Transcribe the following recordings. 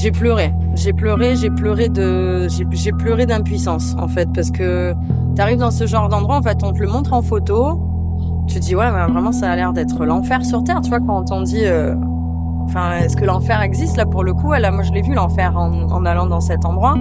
J'ai pleuré. J'ai pleuré, j'ai pleuré de, j'ai pleuré d'impuissance, en fait, parce que t'arrives dans ce genre d'endroit, en fait, on te le montre en photo. Tu te dis, ouais, vraiment, ça a l'air d'être l'enfer sur Terre, tu vois, quand on dit, euh, est-ce que l'enfer existe, là, pour le coup? Là, moi, je l'ai vu, l'enfer, en, allant dans cet endroit.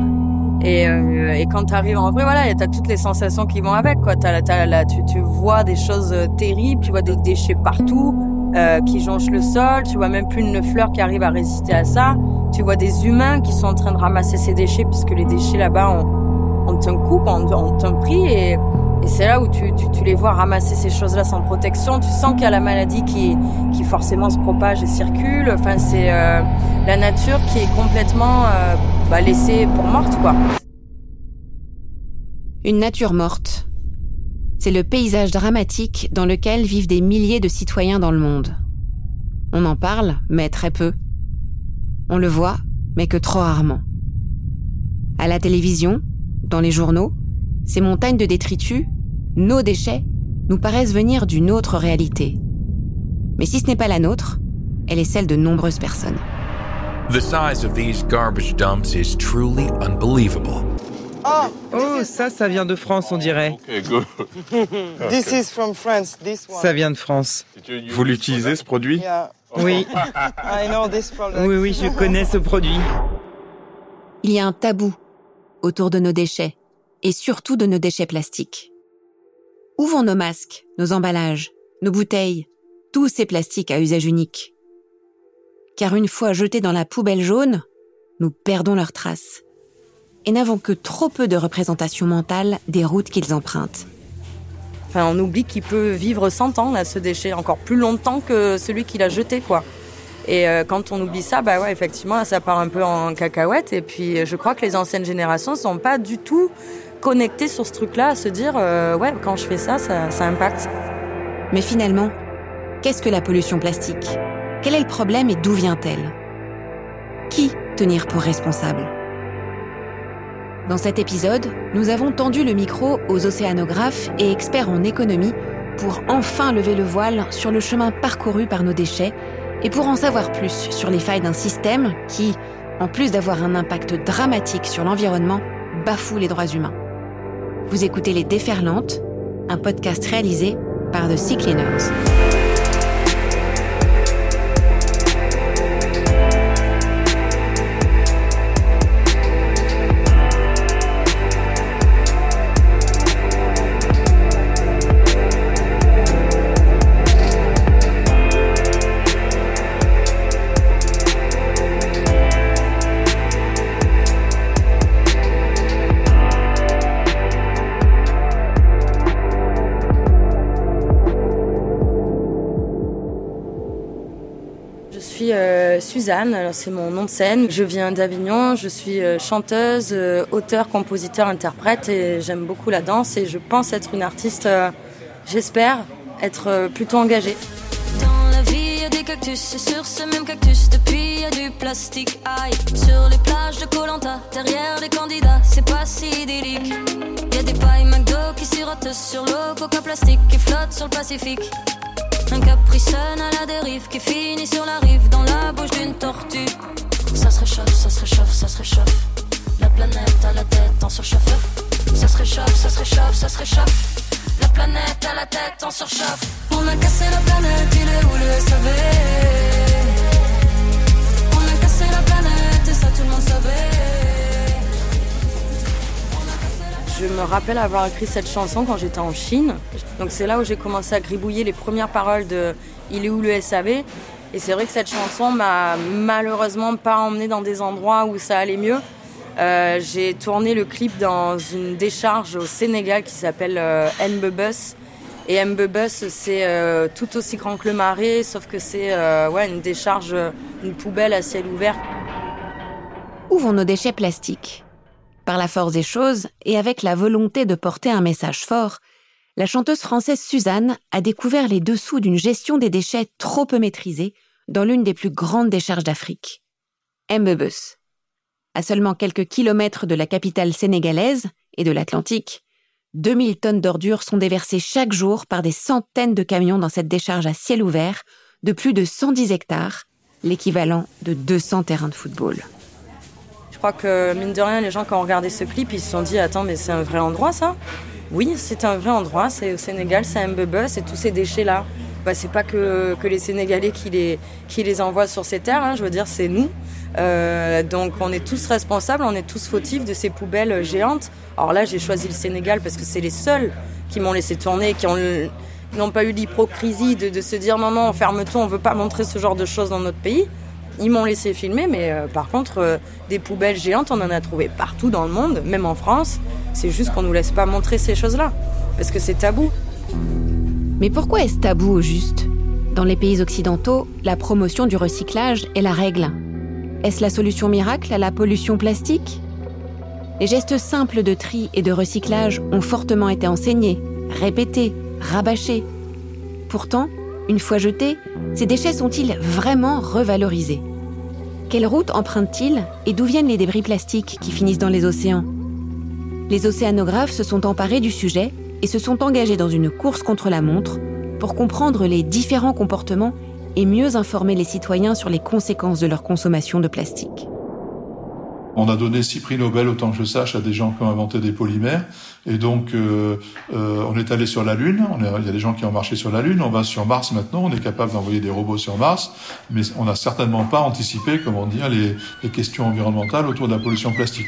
Et, euh, et quand tu arrives en vrai, voilà, t'as toutes les sensations qui vont avec, quoi. T'as, là, tu, vois des choses terribles, tu vois des déchets partout, euh, qui jonchent le sol, tu vois même plus une fleur qui arrive à résister à ça. Tu vois des humains qui sont en train de ramasser ces déchets, puisque les déchets là-bas, on, on te coupe, on, on te prie, et, et c'est là où tu, les vois ramasser ces choses-là sans protection. Tu sens qu'il y a la maladie qui, qui forcément se propage et circule. Enfin, c'est euh, la nature qui est complètement euh, bah, laissée pour morte, quoi. Une nature morte. C'est le paysage dramatique dans lequel vivent des milliers de citoyens dans le monde. On en parle, mais très peu. On le voit, mais que trop rarement. À la télévision, dans les journaux, ces montagnes de détritus, nos déchets, nous paraissent venir d'une autre réalité. Mais si ce n'est pas la nôtre, elle est celle de nombreuses personnes. The size of these garbage dumps is truly unbelievable. Oh, ça, ça vient de France, on dirait. This is from France, this one. Ça vient de France. Vous l'utilisez, ce produit? Oui. I know this product. Oui, oui, je connais ce produit. Il y a un tabou autour de nos déchets, et surtout de nos déchets plastiques. Où vont nos masques, nos emballages, nos bouteilles, tous ces plastiques à usage unique? Car une fois jetés dans la poubelle jaune, nous perdons leurs traces et n'avons que trop peu de représentation mentale des routes qu'ils empruntent. Enfin, on oublie qu'il peut vivre 100 ans, là, ce déchet, encore plus longtemps que celui qu'il a jeté, quoi. Et euh, quand on oublie ça, bah ouais, effectivement, ça part un peu en cacahuète. Et puis, je crois que les anciennes générations sont pas du tout connectées sur ce truc-là, à se dire, euh, ouais, quand je fais ça, ça impacte. Mais finalement, qu'est-ce que la pollution plastique? Quel est le problème et d'où vient-elle? Qui tenir pour responsable? Dans cet épisode, nous avons tendu le micro aux océanographes et experts en économie pour enfin lever le voile sur le chemin parcouru par nos déchets et pour en savoir plus sur les failles d'un système qui, en plus d'avoir un impact dramatique sur l'environnement, bafoue les droits humains. Vous écoutez Les Déferlantes, un podcast réalisé par The Sea Cleaners. Suzanne, c'est mon nom de scène. Je viens d'Avignon, je suis euh, chanteuse, euh, auteur, compositeur, interprète et j'aime beaucoup la danse et je pense être une artiste, euh, j'espère, être plutôt engagée. Dans la vie, y a des cactus, et sur ce même cactus, depuis y a du plastique. Aïe, sur les plages de Colanta, derrière les candidats, c'est pas si idyllique. Y a des pailles McDo qui sirotent sur l'eau, coca plastique qui flotte sur le Pacifique. Un Capri Sun à la dérive qui finit sur la rive dans la bouche d'une tortue. Ça se réchauffe, ça se réchauffe, ça se réchauffe. La planète à la tête en surchauffe. Ça se réchauffe, ça se réchauffe, ça se réchauffe. La planète à la tête en surchauffe. On a cassé la planète, il est où le SAV On a cassé la planète et ça tout le monde savait. Je me rappelle avoir écrit cette chanson quand j'étais en Chine. Donc c'est là où j'ai commencé à gribouiller les premières paroles de Il est où le SAV Et c'est vrai que cette chanson m'a malheureusement pas emmené dans des endroits où ça allait mieux. Euh, j'ai tourné le clip dans une décharge au Sénégal qui s'appelle euh, Mbebus. Et Mbebus, c'est euh, tout aussi grand que le marais, sauf que c'est euh, une décharge, une poubelle à ciel ouvert. Où vont nos déchets plastiques? Par la force des choses et avec la volonté de porter un message fort, la chanteuse française Suzanne a découvert les dessous d'une gestion des déchets trop peu maîtrisée dans l'une des plus grandes décharges d'Afrique, Mbebus. À seulement quelques kilomètres de la capitale sénégalaise et de l'Atlantique, 2000 tonnes d'ordures sont déversées chaque jour par des centaines de camions dans cette décharge à ciel ouvert de plus de 110 hectares, l'équivalent de 200 terrains de football. Crois que, mine de rien, les gens, qui ont regardé ce clip, ils se sont dit Attends, mais c'est un vrai endroit, ça? Oui, c'est un vrai endroit. C'est au Sénégal, c'est un c'est tous ces déchets-là. Bah, c'est pas que, les Sénégalais qui les, envoient sur ces terres, hein, je veux dire, c'est nous. Euh, donc on est tous responsables, on est tous fautifs de ces poubelles géantes. Alors là, j'ai choisi le Sénégal parce que c'est les seuls qui m'ont laissé tourner, qui n'ont pas eu l'hypocrisie de, se dire non, non, ferme tout, on veut pas montrer ce genre de choses dans notre pays. Ils m'ont laissé filmer, mais euh, par contre, euh, des poubelles géantes, on en a trouvé partout dans le monde, même en France. C'est juste qu'on nous laisse pas montrer ces choses-là, parce que c'est tabou. Mais pourquoi est-ce tabou au juste? Dans les pays occidentaux, la promotion du recyclage est la règle. Est-ce la solution miracle à la pollution plastique? Les gestes simples de tri et de recyclage ont fortement été enseignés, répétés, rabâchés. Pourtant, une fois jetés, ces déchets sont-ils vraiment revalorisés? Quelle route empruntent-ils et d'où viennent les débris plastiques qui finissent dans les océans? Les océanographes se sont emparés du sujet et se sont engagés dans une course contre la montre pour comprendre les différents comportements et mieux informer les citoyens sur les conséquences de leur consommation de plastique. On a donné six prix Nobel, autant que je sache, à des gens qui ont inventé des polymères. Et donc, euh, euh, on est allé sur la Lune. Il y a des gens qui ont marché sur la Lune. On va sur Mars maintenant. On est capable d'envoyer des robots sur Mars. Mais on n'a certainement pas anticipé, comment dire, les, les questions environnementales autour de la pollution plastique.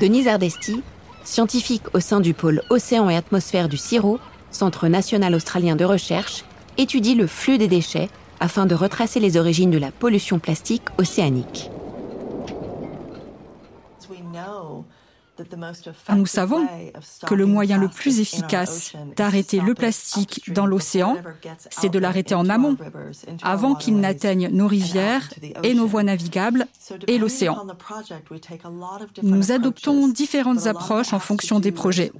Denise Ardesti, scientifique au sein du pôle Océan et Atmosphère du CIRO, Centre national australien de recherche, étudie le flux des déchets afin de retracer les origines de la pollution plastique océanique. Nous savons que le moyen le plus efficace d'arrêter le plastique dans l'océan, c'est de l'arrêter en amont, avant qu'il n'atteigne nos rivières et nos voies navigables et l'océan. Nous adoptons différentes approches en fonction des projets.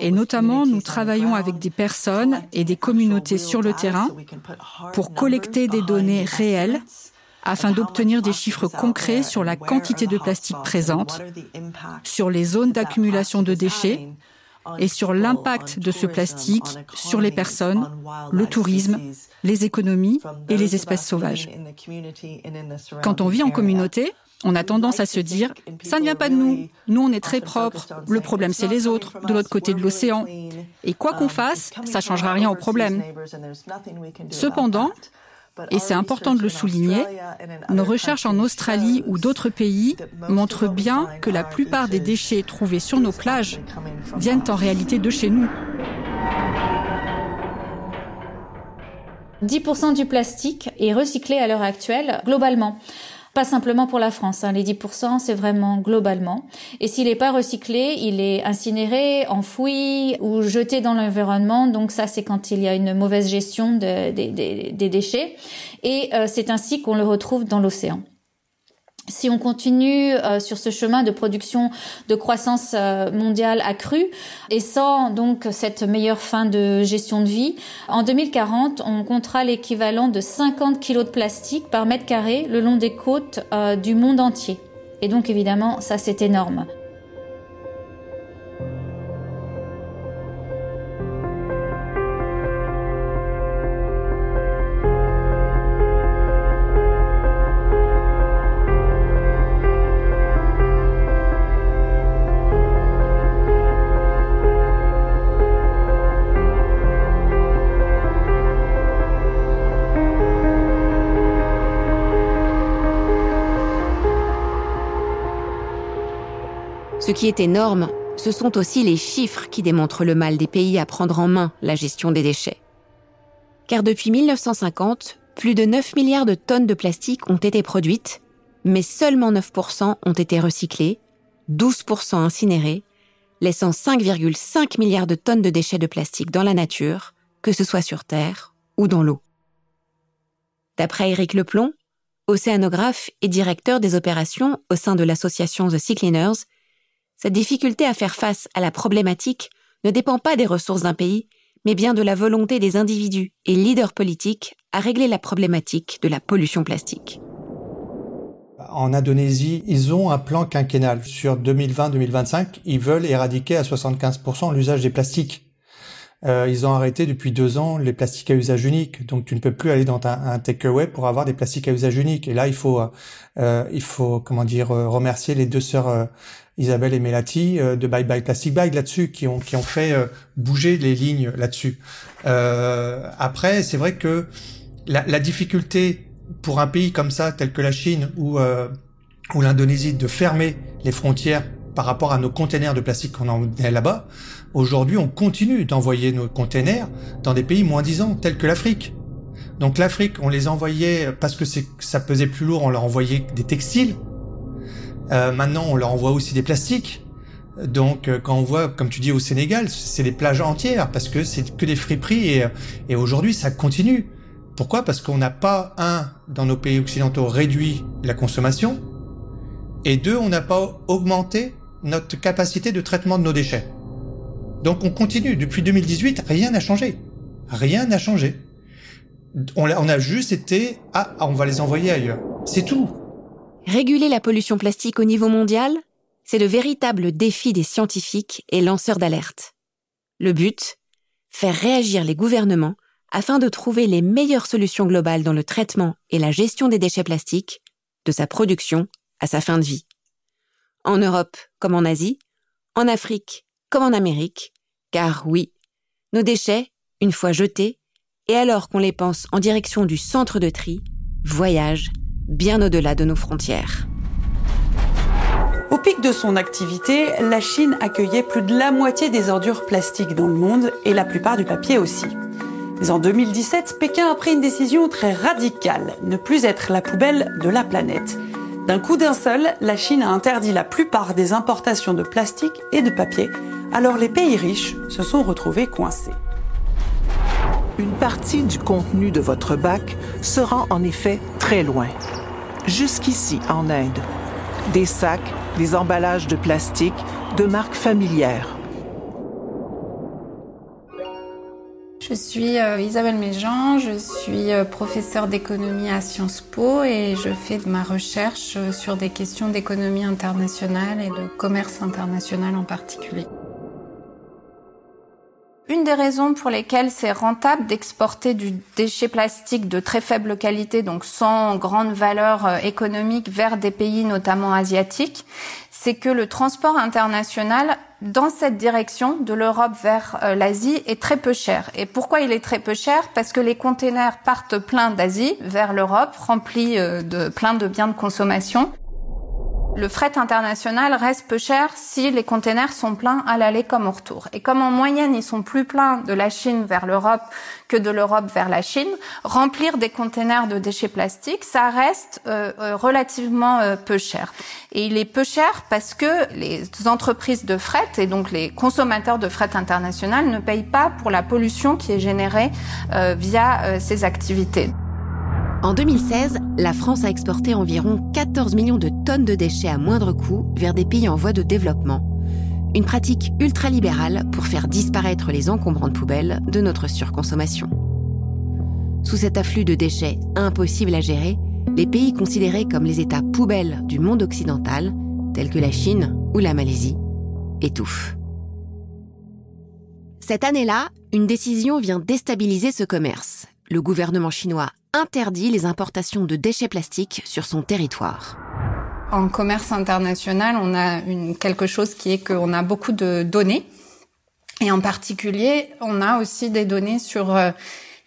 Et notamment, nous travaillons avec des personnes et des communautés sur le terrain pour collecter des données réelles afin d'obtenir des chiffres concrets sur la quantité de plastique présente, sur les zones d'accumulation de déchets et sur l'impact de ce plastique sur les personnes, le tourisme, les économies et les espèces sauvages. Quand on vit en communauté, on a tendance à se dire ça ne vient pas de nous, nous on est très propres, le problème c'est les autres, de l'autre côté de l'océan. Et quoi qu'on fasse, ça changera rien au problème. Cependant, et c'est important de le souligner, nos recherches en Australie ou d'autres pays montrent bien que la plupart des déchets trouvés sur nos plages viennent en réalité de chez nous. 10% du plastique est recyclé à l'heure actuelle globalement. Pas simplement pour la France, hein. les 10%, c'est vraiment globalement. Et s'il n'est pas recyclé, il est incinéré, enfoui ou jeté dans l'environnement. Donc ça, c'est quand il y a une mauvaise gestion de, des déchets. Et euh, c'est ainsi qu'on le retrouve dans l'océan si on continue euh, sur ce chemin de production de croissance euh, mondiale accrue et sans donc cette meilleure fin de gestion de vie, en 2040, on comptera l'équivalent de 50 kilos de plastique par mètre carré le long des côtes euh, du monde entier. Et donc évidemment, ça c'est énorme. Qui est énorme, ce sont aussi les chiffres qui démontrent le mal des pays à prendre en main la gestion des déchets. Car depuis 1950, plus de 9 milliards de tonnes de plastique ont été produites, mais seulement 9% ont été recyclés, 12% incinérés, laissant 5,5 milliards de tonnes de déchets de plastique dans la nature, que ce soit sur Terre ou dans l'eau. D'après Éric Leplon, océanographe et directeur des opérations au sein de l'association The Sea Cleaners, cette difficulté à faire face à la problématique ne dépend pas des ressources d'un pays, mais bien de la volonté des individus et leaders politiques à régler la problématique de la pollution plastique. En Indonésie, ils ont un plan quinquennal. Sur 2020-2025, ils veulent éradiquer à 75% l'usage des plastiques. Euh, ils ont arrêté depuis deux ans les plastiques à usage unique. Donc tu ne peux plus aller dans un, takeaway pour avoir des plastiques à usage unique. Et là, il faut, euh, il faut comment dire, remercier les deux sœurs Isabelle et Melati de Bye Bye Plastic Bag là-dessus, qui ont qui ont fait bouger les lignes là-dessus. après, c'est vrai que la, la, difficulté pour un pays comme ça, tel que la Chine ou ou l'Indonésie, de fermer les frontières par rapport à nos containers de plastique qu'on emmenait là-bas, aujourd'hui on continue d'envoyer nos containers dans des pays moins disants tels que l'Afrique. Donc l'Afrique, on les envoyait parce que ça pesait plus lourd, on leur envoyait des textiles. Euh, maintenant, on leur envoie aussi des plastiques. Donc euh, quand on voit, comme tu dis, au Sénégal, c'est des plages entières parce que c'est que des friperies et, et aujourd'hui ça continue. Pourquoi? Parce qu'on n'a pas, un, dans nos pays occidentaux, réduit la consommation, et deux, on n'a pas augmenté notre capacité de traitement de nos déchets. Donc on continue. Depuis 2018, rien n'a changé. Rien n'a changé. On a, juste été, ah, on va les envoyer ailleurs. C'est tout. Réguler la pollution plastique au niveau mondial, c'est le véritable défi des scientifiques et lanceurs d'alerte. Le but Faire réagir les gouvernements afin de trouver les meilleures solutions globales dans le traitement et la gestion des déchets plastiques, de sa production à sa fin de vie en Europe comme en Asie, en Afrique comme en Amérique, car oui, nos déchets, une fois jetés, et alors qu'on les pense en direction du centre de tri, voyagent bien au-delà de nos frontières. Au pic de son activité, la Chine accueillait plus de la moitié des ordures plastiques dans le monde et la plupart du papier aussi. Mais en 2017, Pékin a pris une décision très radicale, ne plus être la poubelle de la planète. D'un coup d'un seul, la Chine a interdit la plupart des importations de plastique et de papier, alors les pays riches se sont retrouvés coincés. Une partie du contenu de votre bac se rend en effet très loin. Jusqu'ici, en Inde. Des sacs, des emballages de plastique de marques familières. Je suis euh, Isabelle Méjean, je suis euh, professeure d'économie à Sciences Po et je fais de ma recherche euh, sur des questions d'économie internationale et de commerce international en particulier. Une des raisons pour lesquelles c'est rentable d'exporter du déchet plastique de très faible qualité, donc sans grande valeur économique, vers des pays notamment asiatiques, c'est que le transport international dans cette direction de l'Europe vers euh, l'Asie est très peu cher. Et pourquoi il est très peu cher? Parce que les containers partent pleins d'Asie vers l'Europe, remplis euh, de plein de biens de consommation. Le fret international reste peu cher si les containers sont pleins à l'aller comme au retour. Et comme en moyenne, ils sont plus pleins de la Chine vers l'Europe que de l'Europe vers la Chine, remplir des containers de déchets plastiques, ça reste euh, euh, relativement euh, peu cher. Et il est peu cher parce que les entreprises de fret et donc les consommateurs de fret international ne payent pas pour la pollution qui est générée via ces activités. En 2016, la France a exporté environ 14 millions de tonnes de déchets à moindre coût vers des pays en voie de développement. Une pratique ultralibérale pour faire disparaître les encombrants de poubelles de notre surconsommation. Sous cet afflux de déchets impossible à gérer, les pays considérés comme les États poubelles du monde occidental, tels que la Chine ou la Malaisie, étouffent. Cette année-là, une décision vient déstabiliser ce commerce. Le gouvernement chinois interdit les importations de déchets plastiques sur son territoire. En commerce international, on a quelque chose qui est qu'on a beaucoup de données. Et en particulier, on a aussi des données sur euh,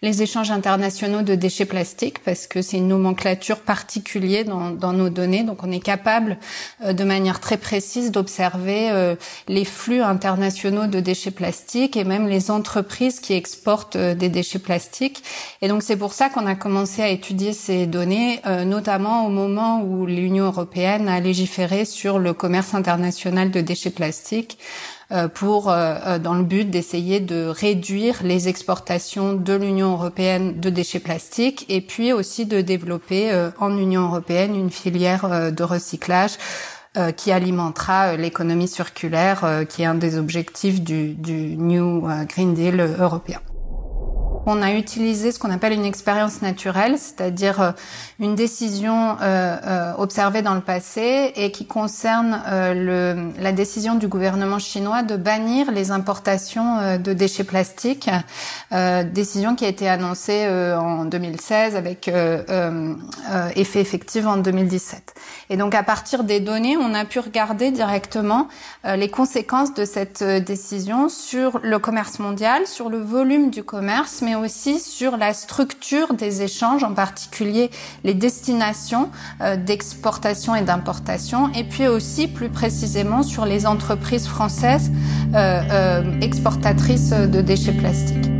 les échanges internationaux de déchets plastiques parce que c'est une nomenclature particulière dans, dans, nos données. Donc on est capable euh, de manière très précise d'observer euh, les flux internationaux de déchets plastiques et même les entreprises qui exportent euh, des déchets plastiques. Et donc c'est pour ça qu'on a commencé à étudier ces données, notamment au moment où l'Union européenne a légiféré sur le commerce international de déchets plastiques. Euh, pour euh, euh, dans le but d'essayer de réduire les exportations de l'Union européenne de déchets plastiques et puis aussi de développer en Union européenne une filière de recyclage qui alimentera l'économie circulaire, qui est un des objectifs du, du New Green Deal européen. On a utilisé ce qu'on appelle une expérience naturelle, c'est-à-dire euh, une décision euh, euh, observée dans le passé et qui concerne la décision du gouvernement chinois de bannir les importations de déchets plastiques, décision qui a été annoncée en 2016 avec effet effectif en 2017. Et donc à partir des données, on a pu regarder directement les conséquences de cette décision sur le commerce mondial, sur le volume du commerce, mais aussi sur la structure des échanges, en particulier les destinations euh, d'exportation et d'importation, et puis aussi plus précisément sur les entreprises françaises euh, euh, exportatrices de déchets plastiques.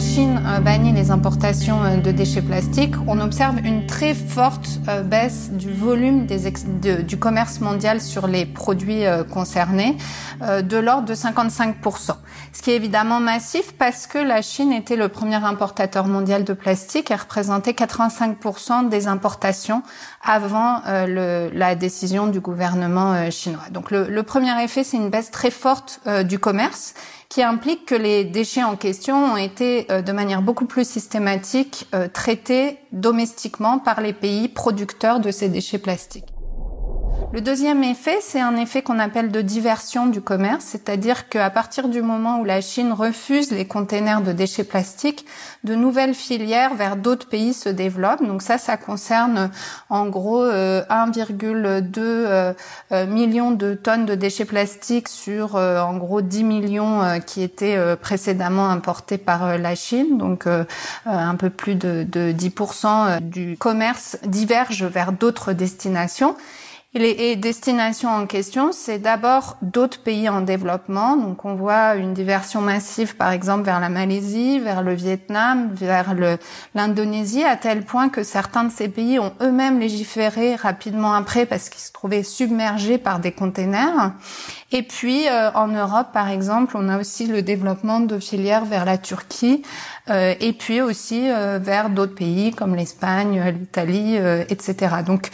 La Chine euh, bannit les importations euh, de déchets plastiques, on observe une très forte euh, baisse du volume du commerce mondial sur les produits concernés, de l'ordre de 55%. Ce qui est évidemment massif parce que la Chine était le premier importateur mondial de plastique et représentait 85% des importations avant la décision du gouvernement chinois. Donc le premier effet, c'est une baisse très forte du commerce qui implique que les déchets en question ont été euh, de manière beaucoup plus systématique euh, traités domestiquement par les pays producteurs de ces déchets plastiques. Le deuxième effet, c'est un effet qu'on appelle de diversion du commerce, c'est-à-dire qu'à partir du moment où la Chine refuse les containers de déchets plastiques, de nouvelles filières vers d'autres pays se développent. Donc ça, ça concerne en gros 1,2 euh, euh, million de tonnes de déchets plastiques sur euh, en gros 10 millions qui étaient précédemment importés par la Chine. Donc un peu plus de, de 10% du commerce diverge vers d'autres destinations. Les destinations en question, c'est d'abord d'autres pays en développement. Donc, on voit une diversion massive, par exemple, vers la Malaisie, vers le Vietnam, vers l'Indonésie, à tel point que certains de ces pays ont eux-mêmes légiféré rapidement après parce qu'ils se trouvaient submergés par des containers. Et puis, euh, en Europe, par exemple, on a aussi le développement de filières vers la Turquie, euh, et puis aussi euh, vers d'autres pays comme l'Espagne, l'Italie, etc. Donc,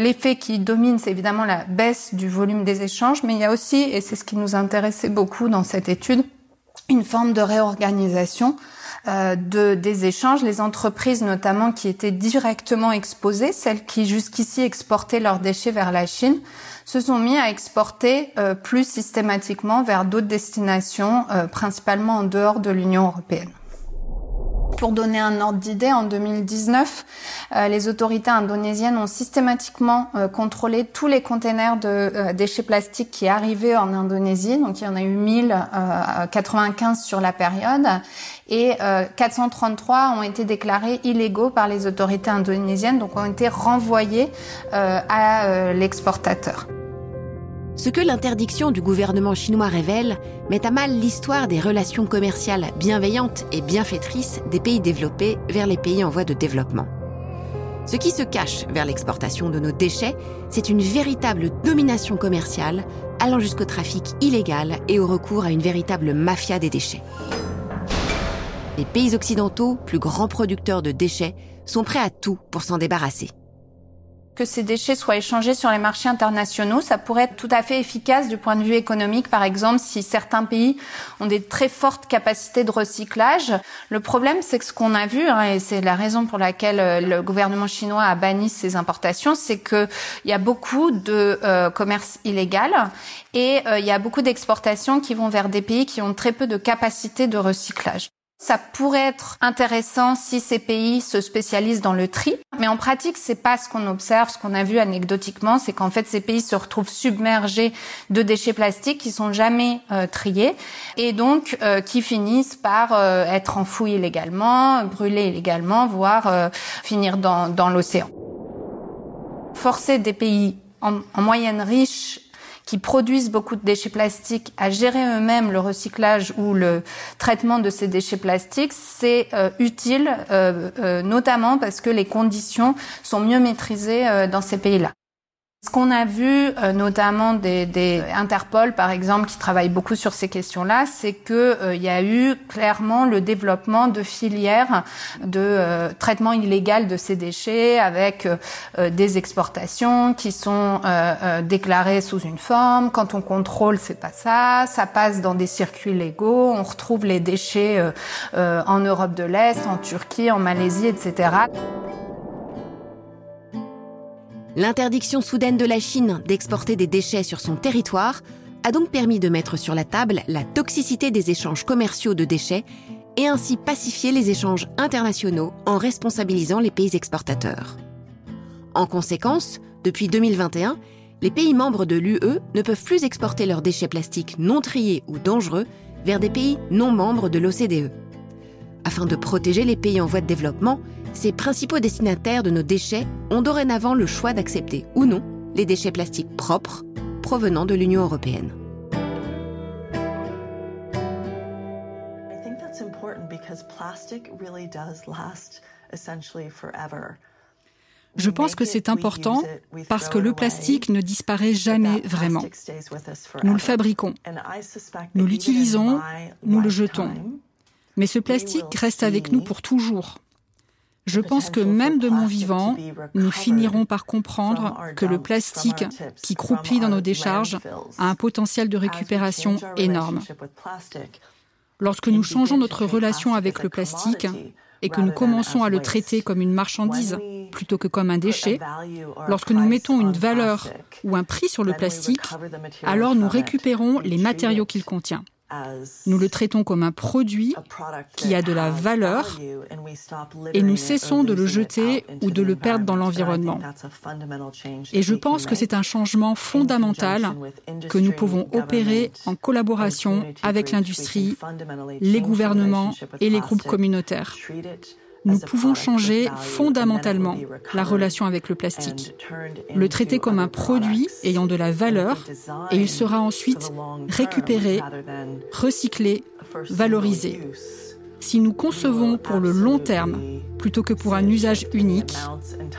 L'effet qui domine, c'est évidemment la baisse du volume des échanges, mais il y a aussi, et c'est ce qui nous intéressait beaucoup dans cette étude, une forme de réorganisation euh, de, des échanges. Les entreprises notamment qui étaient directement exposées, celles qui jusqu'ici exportaient leurs déchets vers la Chine, se sont mis à exporter euh, plus systématiquement vers d'autres destinations, euh, principalement en dehors de l'Union européenne. Pour donner un ordre d'idée, en 2019, euh, les autorités indonésiennes ont systématiquement euh, contrôlé tous les containers de euh, déchets plastiques qui arrivaient en Indonésie. Donc il y en a eu 1095 sur la période et 433 ont été déclarés illégaux par les autorités indonésiennes, donc ont été renvoyés à l'exportateur. Ce que l'interdiction du gouvernement chinois révèle met à mal l'histoire des relations commerciales bienveillantes et bienfaitrices des pays développés vers les pays en voie de développement. Ce qui se cache vers l'exportation de nos déchets, c'est une véritable domination commerciale allant jusqu'au trafic illégal et au recours à une véritable mafia des déchets. Les pays occidentaux, plus grands producteurs de déchets, sont prêts à tout pour s'en débarrasser que ces déchets soient échangés sur les marchés internationaux. Ça pourrait être tout à fait efficace du point de vue économique, par exemple, si certains pays ont des très fortes capacités de recyclage. Le problème, c'est que ce qu'on a vu, hein, et c'est la raison pour laquelle euh, le gouvernement chinois a banni ces importations, c'est qu'il y a beaucoup de euh, commerce illégal et euh, il y a beaucoup d'exportations qui vont vers des pays qui ont très peu de capacités de recyclage. Ça pourrait être intéressant si ces pays se spécialisent dans le tri, mais en pratique, c'est pas ce qu'on observe. Ce qu'on a vu anecdotiquement, c'est qu'en fait, ces pays se retrouvent submergés de déchets plastiques qui sont jamais euh, triés et donc euh, qui finissent par euh, être enfouis illégalement, brûlés illégalement, voire finir dans, dans l'océan. Forcer des pays en, en moyenne riches qui produisent beaucoup de déchets plastiques à gérer eux-mêmes le recyclage ou le traitement de ces déchets plastiques, c'est euh, utile, euh, euh, notamment parce que les conditions sont mieux maîtrisées dans ces pays-là. Ce qu'on a vu, euh, notamment des, des, Interpol par exemple, qui travaillent beaucoup sur ces questions-là, c'est que euh, il y a eu clairement le développement de filières de euh, traitement illégal de ces déchets, avec des exportations qui sont déclarées sous une forme. Quand on contrôle, c'est pas ça. Ça passe dans des circuits légaux. On retrouve les déchets en Europe de l'Est, en Turquie, en Malaisie, etc. L'interdiction soudaine de la Chine d'exporter des déchets sur son territoire a donc permis de mettre sur la table la toxicité des échanges commerciaux de déchets et ainsi pacifier les échanges internationaux en responsabilisant les pays exportateurs. En conséquence, depuis 2021, les pays membres de l'UE ne peuvent plus exporter leurs déchets plastiques non triés ou dangereux vers des pays non membres de l'OCDE. Afin de protéger les pays en voie de développement, ces principaux destinataires de nos déchets ont dorénavant le choix d'accepter ou non les déchets plastiques propres provenant de l'Union européenne. Je pense que c'est important parce que le plastique ne disparaît jamais vraiment. Nous le fabriquons, nous l'utilisons, nous le jetons. Mais ce plastique reste avec nous pour toujours. Je pense que même de mon vivant, nous finirons par comprendre que le plastique qui croupit dans nos décharges a un potentiel de récupération énorme. Lorsque nous changeons notre relation avec le plastique et que nous commençons à le traiter comme une marchandise plutôt que comme un déchet, lorsque nous mettons une valeur ou un prix sur le plastique, alors nous récupérons les matériaux qu'il contient. Nous le traitons comme un produit qui a de la valeur et nous cessons de le jeter ou de le perdre dans l'environnement. Et je pense que c'est un changement fondamental que nous pouvons opérer en collaboration avec l'industrie, les gouvernements et les groupes communautaires nous pouvons changer fondamentalement la relation avec le plastique, le traiter comme un produit ayant de la valeur et il sera ensuite récupéré, recyclé, valorisé. Si nous concevons pour le long terme plutôt que pour un usage unique,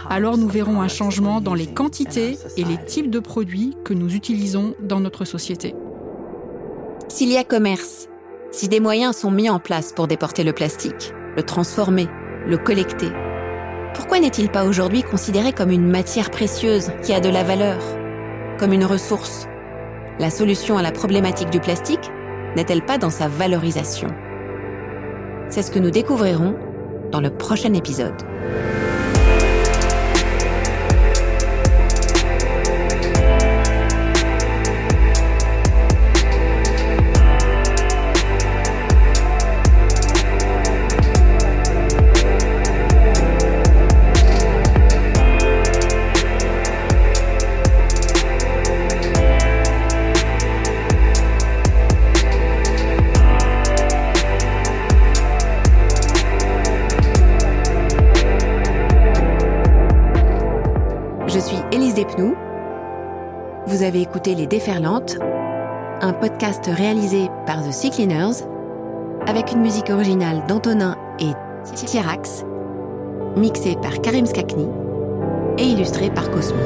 alors nous verrons un changement dans les quantités et les types de produits que nous utilisons dans notre société. S'il y a commerce, si des moyens sont mis en place pour déporter le plastique, le transformer, le collecter. Pourquoi n'est-il pas aujourd'hui considéré comme une matière précieuse qui a de la valeur, comme une ressource? La solution à la problématique du plastique n'est-elle pas dans sa valorisation? C'est ce que nous découvrirons dans le prochain épisode. Écouté Les Déferlantes, un podcast réalisé par The Sea Cleaners, avec une musique originale d'Antonin et Tierax, mixée par Karim Skakni et illustrée par Cosmo.